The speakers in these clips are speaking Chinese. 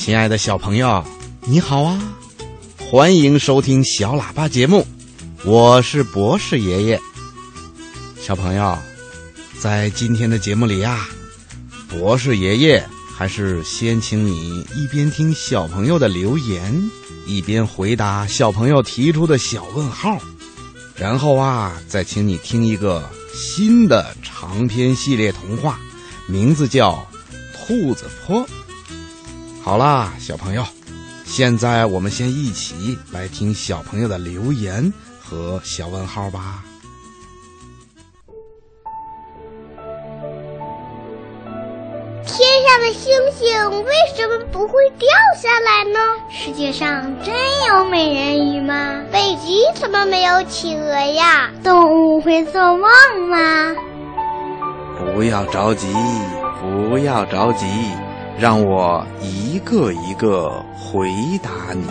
亲爱的小朋友，你好啊！欢迎收听小喇叭节目，我是博士爷爷。小朋友，在今天的节目里呀，博士爷爷还是先请你一边听小朋友的留言，一边回答小朋友提出的小问号，然后啊，再请你听一个新的长篇系列童话，名字叫《兔子坡》。好啦，小朋友，现在我们先一起来听小朋友的留言和小问号吧。天上的星星为什么不会掉下来呢？世界上真有美人鱼吗？北极怎么没有企鹅呀？动物会做梦吗？不要着急，不要着急。让我一个一个回答你。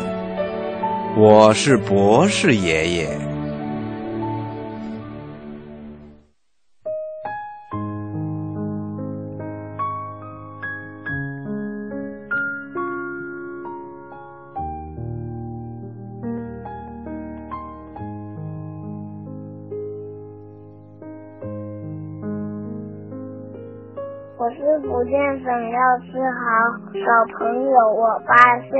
我是博士爷爷。省廖志豪小朋友，我八岁，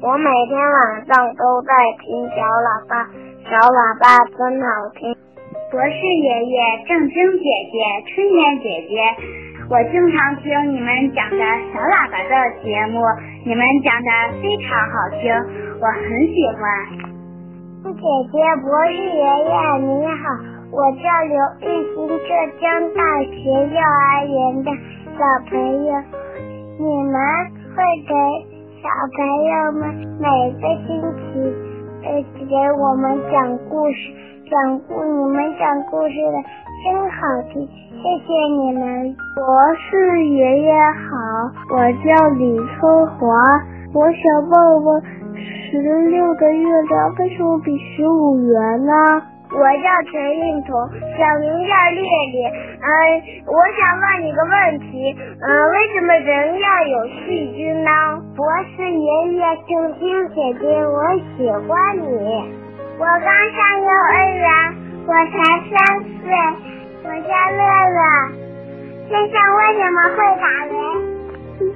我每天晚上都在听小喇叭，小喇叭真好听。博士爷爷、正晶姐姐、春天姐姐，我经常听你们讲的小喇叭的节目，你们讲的非常好听，我很喜欢。姐姐，博士爷爷你好，我叫刘玉欣，浙江大学幼儿园的。小朋友，你们会给小朋友们每个星期呃给我们讲故事，讲故你们讲故事的真好听，谢谢你们。博士爷爷好，我叫李春华，我想问问，十六的月亮为什么比十五圆呢？我叫陈运彤，小名叫烈烈。嗯，我想问你个问题，嗯，为什么人要有细菌呢？博士爷爷，静晶姐姐，我喜欢你。我刚上幼儿园，我才三岁，我叫乐乐。天上为什么会打雷？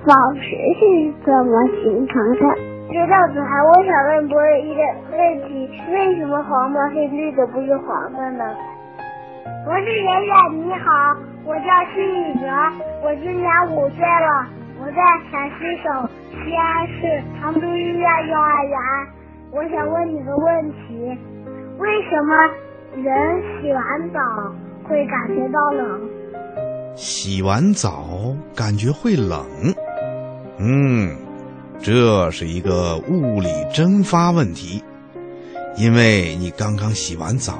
宝石是怎么形成的？知道子涵，我想问博士一个问题：为什么黄的是绿的，不是黄的呢？博士爷爷你好，我叫施雨哲，我今年五岁了，我在陕西省西安市长都医院幼儿园。我想问你个问题：为什么人洗完澡会感觉到冷？洗完澡感觉会冷？嗯。这是一个物理蒸发问题，因为你刚刚洗完澡，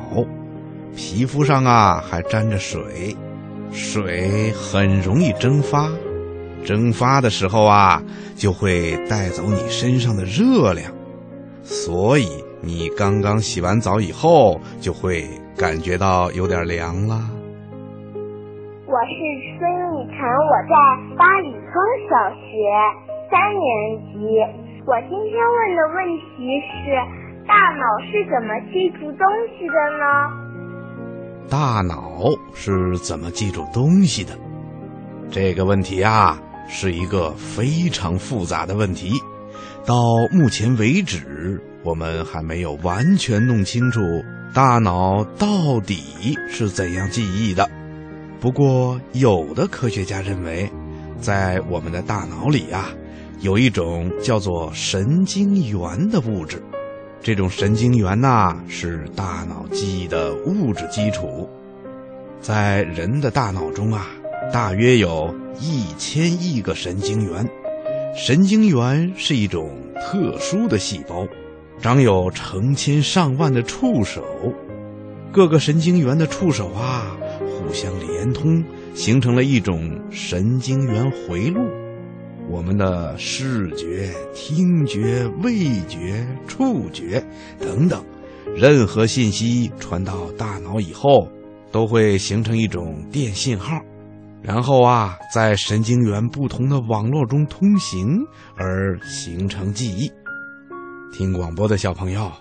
皮肤上啊还沾着水，水很容易蒸发，蒸发的时候啊就会带走你身上的热量，所以你刚刚洗完澡以后就会感觉到有点凉了。我是孙艺晨，我在八里村小学。三年级，我今天问的问题是：大脑是怎么记住东西的呢？大脑是怎么记住东西的？这个问题啊，是一个非常复杂的问题。到目前为止，我们还没有完全弄清楚大脑到底是怎样记忆的。不过，有的科学家认为，在我们的大脑里啊。有一种叫做神经元的物质，这种神经元呐是大脑记忆的物质基础。在人的大脑中啊，大约有一千亿个神经元。神经元是一种特殊的细胞，长有成千上万的触手，各个神经元的触手啊互相连通，形成了一种神经元回路。我们的视觉、听觉、味觉、触觉等等，任何信息传到大脑以后，都会形成一种电信号。然后啊，在神经元不同的网络中通行而形成记忆。听广播的小朋友，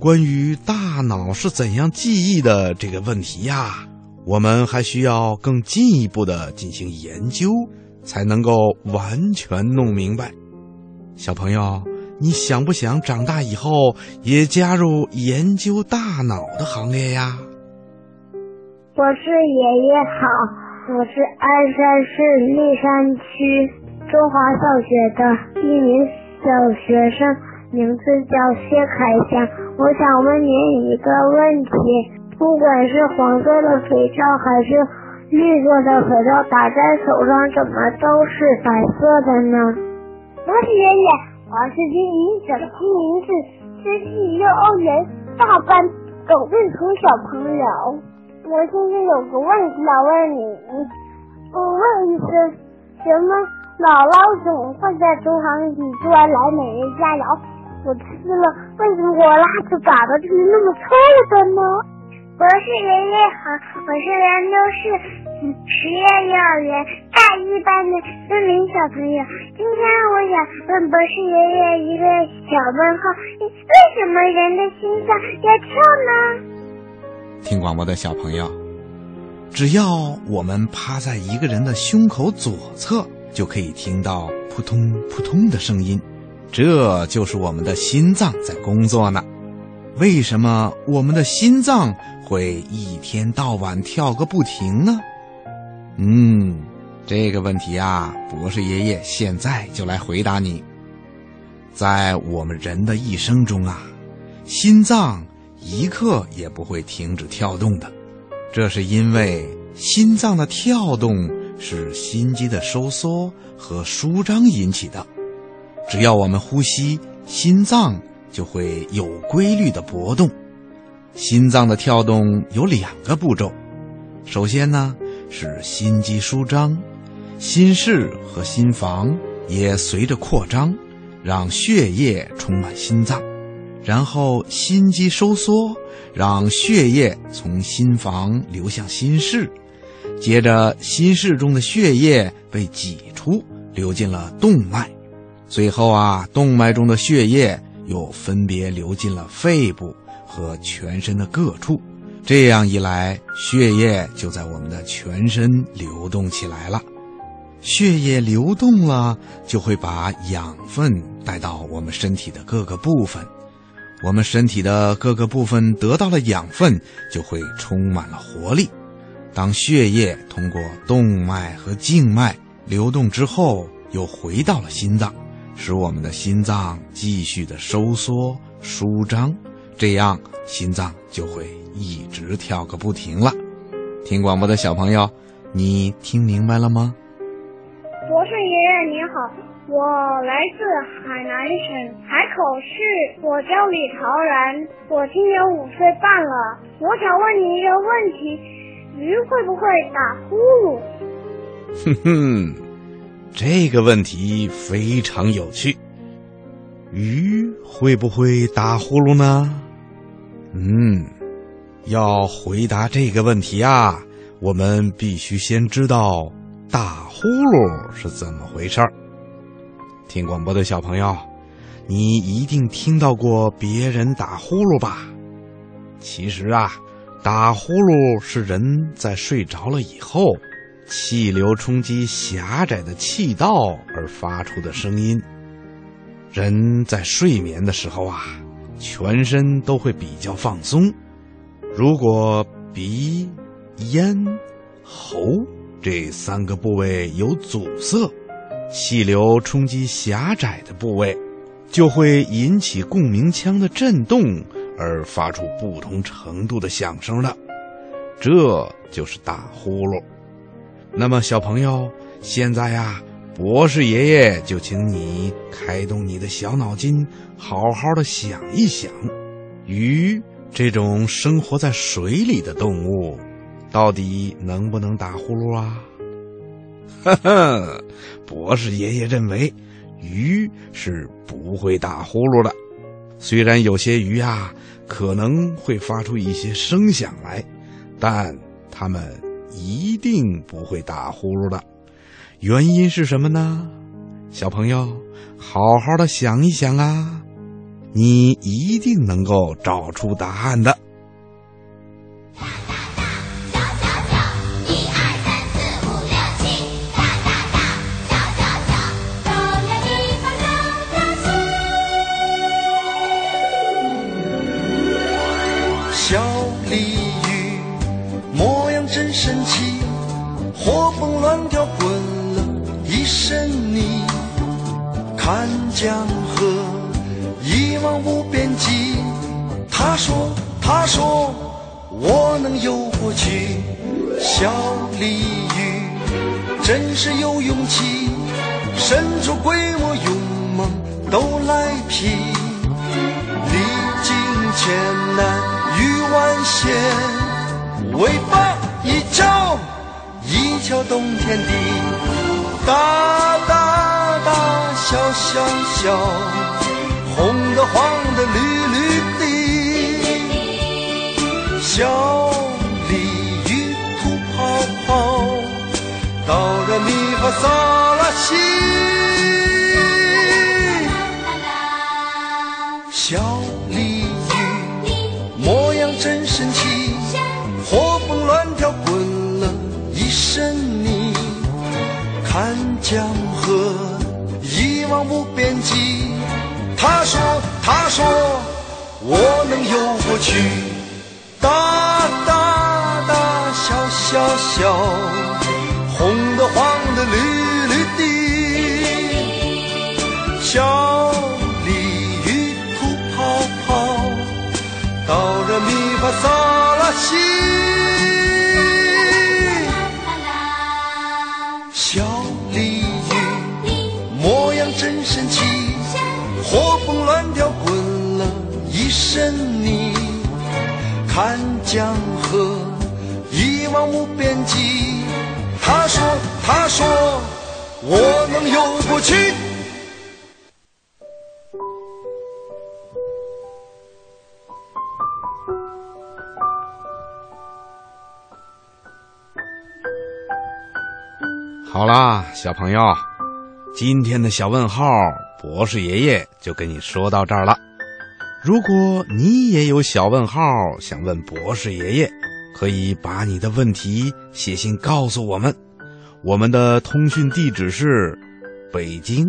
关于大脑是怎样记忆的这个问题呀，我们还需要更进一步的进行研究，才能够完全弄明白。小朋友，你想不想长大以后也加入研究大脑的行列呀？我是爷爷好。我是鞍山市立山区中华小学的一名小学生，名字叫谢凯翔。我想问您一个问题：不管是黄色的肥皂还是绿色的肥皂，打在手上怎么都是白色的呢？我是爷爷，我是金明整，今名是知识幼儿园大班董瑞彤小朋友。我现在有个问题要问你，我问一声，什么姥姥总会在厨房里做来美味佳肴？我吃了，为什么我拉碴粑粑就是那么臭的呢？博士爷爷好，我是兰州市实验幼儿园大一班的孙明小朋友。今天我想问博士爷爷一个小问号：为什么人的心脏要跳呢？听广播的小朋友，只要我们趴在一个人的胸口左侧，就可以听到扑通扑通的声音，这就是我们的心脏在工作呢。为什么我们的心脏会一天到晚跳个不停呢？嗯，这个问题啊，博士爷爷现在就来回答你。在我们人的一生中啊，心脏。一刻也不会停止跳动的，这是因为心脏的跳动是心肌的收缩和舒张引起的。只要我们呼吸，心脏就会有规律的搏动。心脏的跳动有两个步骤，首先呢是心肌舒张，心室和心房也随着扩张，让血液充满心脏。然后心肌收缩，让血液从心房流向心室，接着心室中的血液被挤出，流进了动脉，最后啊，动脉中的血液又分别流进了肺部和全身的各处。这样一来，血液就在我们的全身流动起来了。血液流动了，就会把养分带到我们身体的各个部分。我们身体的各个部分得到了养分，就会充满了活力。当血液通过动脉和静脉流动之后，又回到了心脏，使我们的心脏继续的收缩舒张，这样心脏就会一直跳个不停了。听广播的小朋友，你听明白了吗？博士爷爷您好。我来自海南省海口市，我叫李陶然，我今年五岁半了。我想问你一个问题：鱼会不会打呼噜？哼哼，这个问题非常有趣。鱼会不会打呼噜呢？嗯，要回答这个问题啊，我们必须先知道打呼噜是怎么回事儿。听广播的小朋友，你一定听到过别人打呼噜吧？其实啊，打呼噜是人在睡着了以后，气流冲击狭窄的气道而发出的声音。人在睡眠的时候啊，全身都会比较放松。如果鼻、咽、喉这三个部位有阻塞，气流冲击狭窄的部位，就会引起共鸣腔的震动，而发出不同程度的响声了。这就是打呼噜。那么，小朋友，现在呀，博士爷爷就请你开动你的小脑筋，好好的想一想：鱼这种生活在水里的动物，到底能不能打呼噜啊？哈哈，博士爷爷认为，鱼是不会打呼噜的。虽然有些鱼啊可能会发出一些声响来，但它们一定不会打呼噜的。原因是什么呢？小朋友，好好的想一想啊，你一定能够找出答案的。真是有勇气，神出鬼没勇猛都来拼，历经千难。鱼万险，尾巴一翘，一翘动天地。大大大，小小小，红的黄的绿绿的。小哆来咪发嗦拉西。小鲤鱼模样。真神奇，活蹦乱跳滚了一身泥，看江河一望无边际。他说，他说我能游过去。大大大，小小小，红的黄的绿绿的，小。发嗦拉西，小鲤鱼模样真神奇，活蹦乱跳滚了一身泥。看江河一望无边际，他说他说我能游过去。好啦，小朋友，今天的小问号，博士爷爷就跟你说到这儿了。如果你也有小问号想问博士爷爷，可以把你的问题写信告诉我们。我们的通讯地址是北京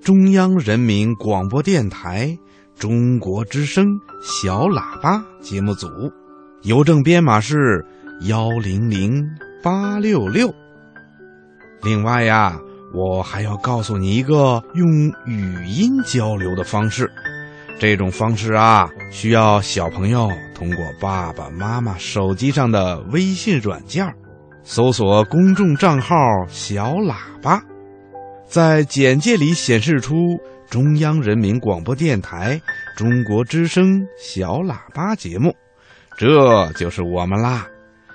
中央人民广播电台中国之声小喇叭节目组，邮政编码是幺零零八六六。另外呀，我还要告诉你一个用语音交流的方式。这种方式啊，需要小朋友通过爸爸妈妈手机上的微信软件，搜索公众账号“小喇叭”，在简介里显示出中央人民广播电台中国之声小喇叭节目，这就是我们啦。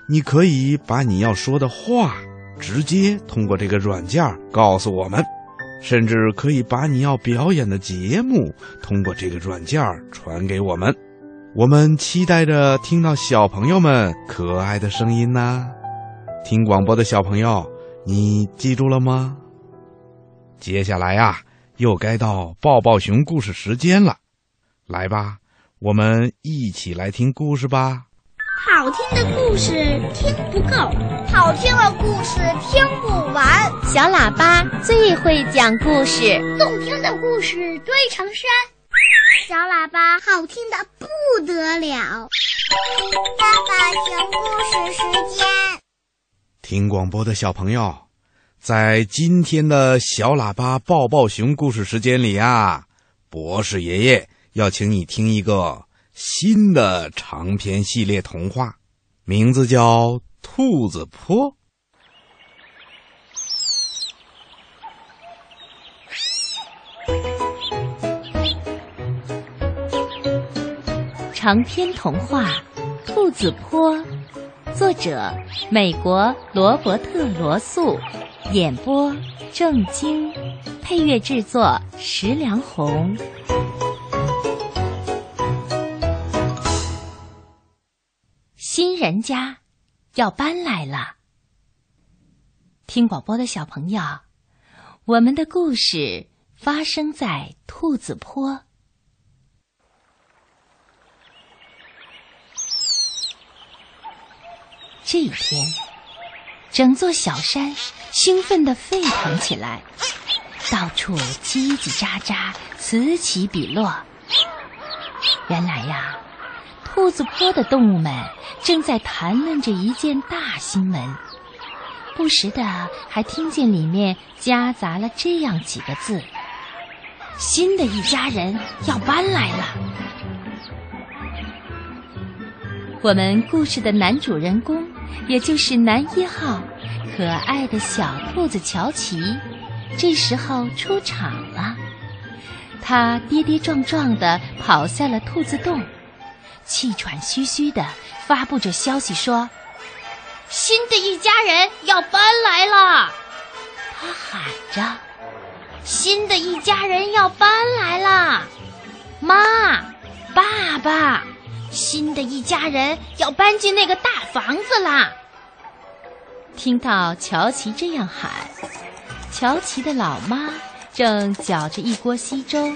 你可以把你要说的话。直接通过这个软件告诉我们，甚至可以把你要表演的节目通过这个软件传给我们。我们期待着听到小朋友们可爱的声音呢。听广播的小朋友，你记住了吗？接下来呀，又该到抱抱熊故事时间了。来吧，我们一起来听故事吧。好听的故事听不够，好听的故事听不完。小喇叭最会讲故事，动听的故事堆成山。小喇叭好听的不得了。爸爸讲故事时间，听广播的小朋友，在今天的小喇叭抱抱熊故事时间里啊，博士爷爷要请你听一个。新的长篇系列童话，名字叫《兔子坡》。长篇童话《兔子坡》，作者美国罗伯特·罗素，演播郑晶，配乐制作石良红。人家要搬来了。听广播的小朋友，我们的故事发生在兔子坡。这一天，整座小山兴奋的沸腾起来，到处叽叽喳喳，此起彼落。原来呀，兔子坡的动物们正在谈论着一件大新闻。不时的还听见里面夹杂了这样几个字：“新的一家人要搬来了。”我们故事的男主人公，也就是男一号，可爱的小兔子乔奇，这时候出场了。他跌跌撞撞的跑下了兔子洞，气喘吁吁的发布着消息说。新的一家人要搬来了，他喊着：“新的一家人要搬来了，妈，爸爸，新的一家人要搬进那个大房子啦！”听到乔琪这样喊，乔琪的老妈正搅着一锅稀粥，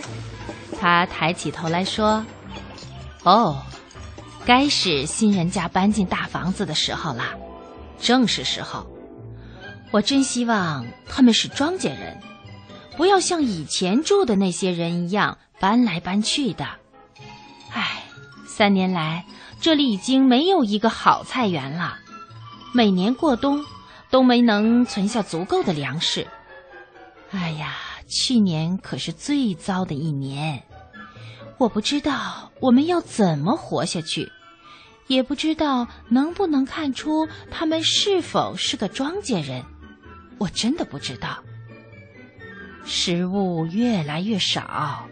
她抬起头来说：“哦，该是新人家搬进大房子的时候啦。”正是时候，我真希望他们是庄稼人，不要像以前住的那些人一样搬来搬去的。唉，三年来这里已经没有一个好菜园了，每年过冬都没能存下足够的粮食。哎呀，去年可是最糟的一年，我不知道我们要怎么活下去。也不知道能不能看出他们是否是个庄稼人，我真的不知道。食物越来越少，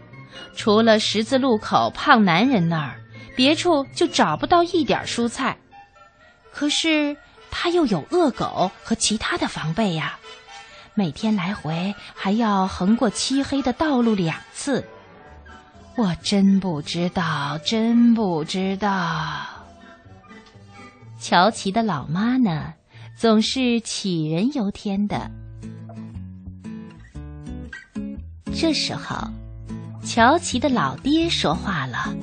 除了十字路口胖男人那儿，别处就找不到一点蔬菜。可是他又有恶狗和其他的防备呀，每天来回还要横过漆黑的道路两次。我真不知道，真不知道。乔琪的老妈呢，总是杞人忧天的。这时候，乔琪的老爹说话了：“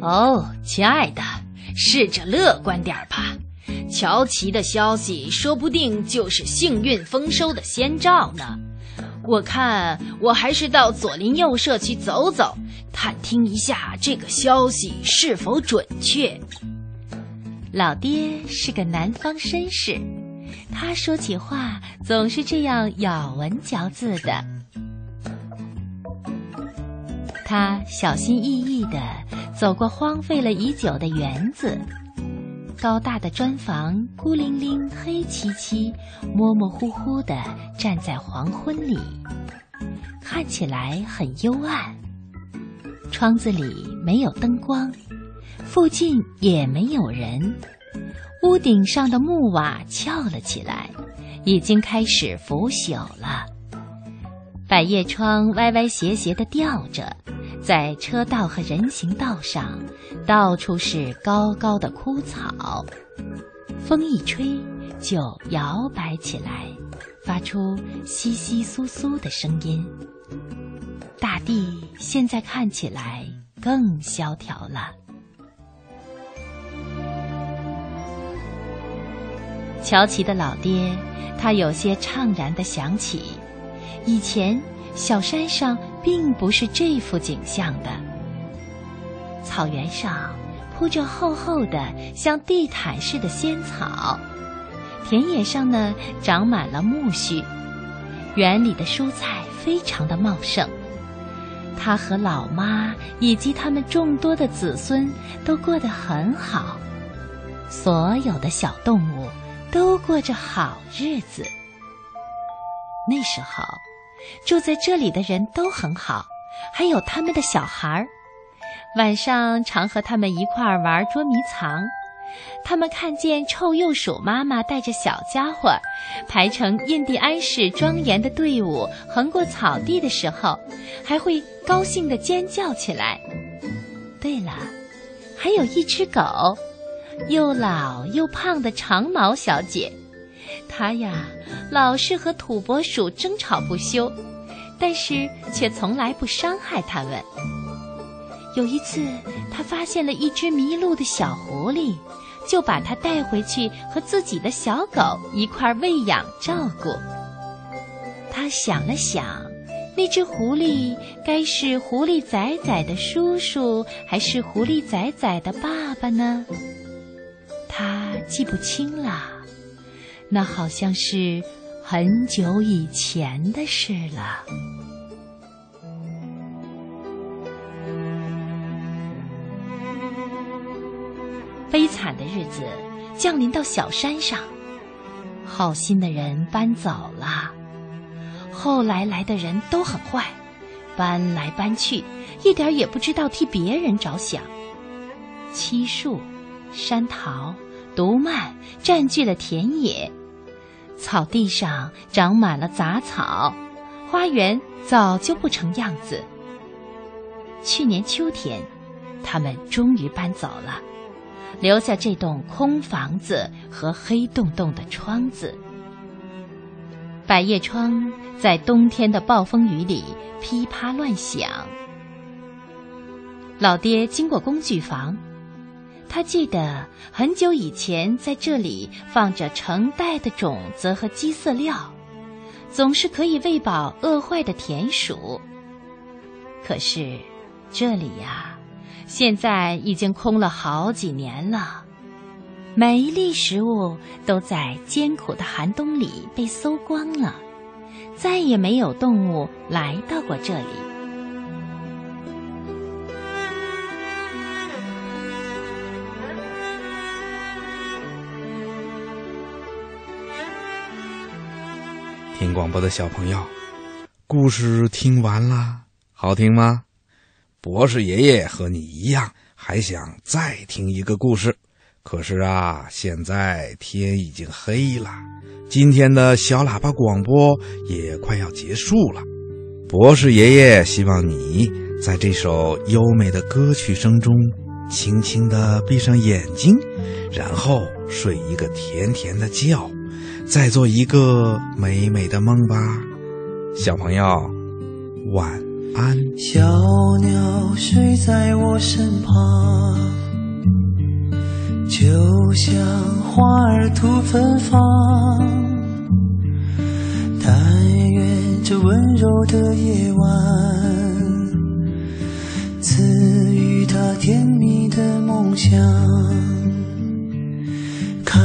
哦，亲爱的，试着乐观点吧。乔琪的消息说不定就是幸运丰收的先兆呢。我看我还是到左邻右舍去走走，探听一下这个消息是否准确。”老爹是个南方绅士，他说起话总是这样咬文嚼字的。他小心翼翼地走过荒废了已久的园子，高大的砖房孤零零、黑漆漆、模模糊糊地站在黄昏里，看起来很幽暗。窗子里没有灯光。附近也没有人，屋顶上的木瓦翘了起来，已经开始腐朽了。百叶窗歪歪斜斜地吊着，在车道和人行道上，到处是高高的枯草，风一吹就摇摆起来，发出窸窸窣窣的声音。大地现在看起来更萧条了。乔琪的老爹，他有些怅然的想起，以前小山上并不是这副景象的。草原上铺着厚厚的像地毯似的仙草，田野上呢长满了苜蓿，园里的蔬菜非常的茂盛。他和老妈以及他们众多的子孙都过得很好，所有的小动物。都过着好日子。那时候，住在这里的人都很好，还有他们的小孩儿。晚上常和他们一块儿玩捉迷藏。他们看见臭鼬鼠妈妈带着小家伙排成印第安式庄严的队伍横过草地的时候，还会高兴地尖叫起来。对了，还有一只狗。又老又胖的长毛小姐，它呀，老是和土拨鼠争吵不休，但是却从来不伤害它们。有一次，他发现了一只迷路的小狐狸，就把它带回去和自己的小狗一块喂养照顾。他想了想，那只狐狸该是狐狸仔仔的叔叔，还是狐狸仔仔的爸爸呢？他记不清了，那好像是很久以前的事了。悲惨的日子降临到小山上，好心的人搬走了，后来来的人都很坏，搬来搬去，一点也不知道替别人着想。漆树、山桃、毒蔓占据了田野，草地上长满了杂草，花园早就不成样子。去年秋天，他们终于搬走了。留下这栋空房子和黑洞洞的窗子，百叶窗在冬天的暴风雨里噼啪乱响。老爹经过工具房，他记得很久以前在这里放着成袋的种子和鸡饲料，总是可以喂饱饿坏的田鼠。可是这里呀。现在已经空了好几年了，每一粒食物都在艰苦的寒冬里被搜光了，再也没有动物来到过这里。听广播的小朋友，故事听完啦，好听吗？博士爷爷和你一样，还想再听一个故事。可是啊，现在天已经黑了，今天的小喇叭广播也快要结束了。博士爷爷希望你在这首优美的歌曲声中，轻轻的闭上眼睛，然后睡一个甜甜的觉，再做一个美美的梦吧，小朋友，晚。安。小鸟睡在我身旁，就像花儿吐芬芳。但愿这温柔的夜晚，赐予他甜蜜的梦想。看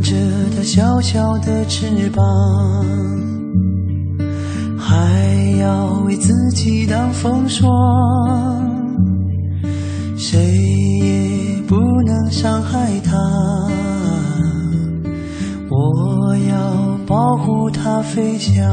着他小小的翅膀。还要为自己挡风霜，谁也不能伤害它。我要保护它飞翔。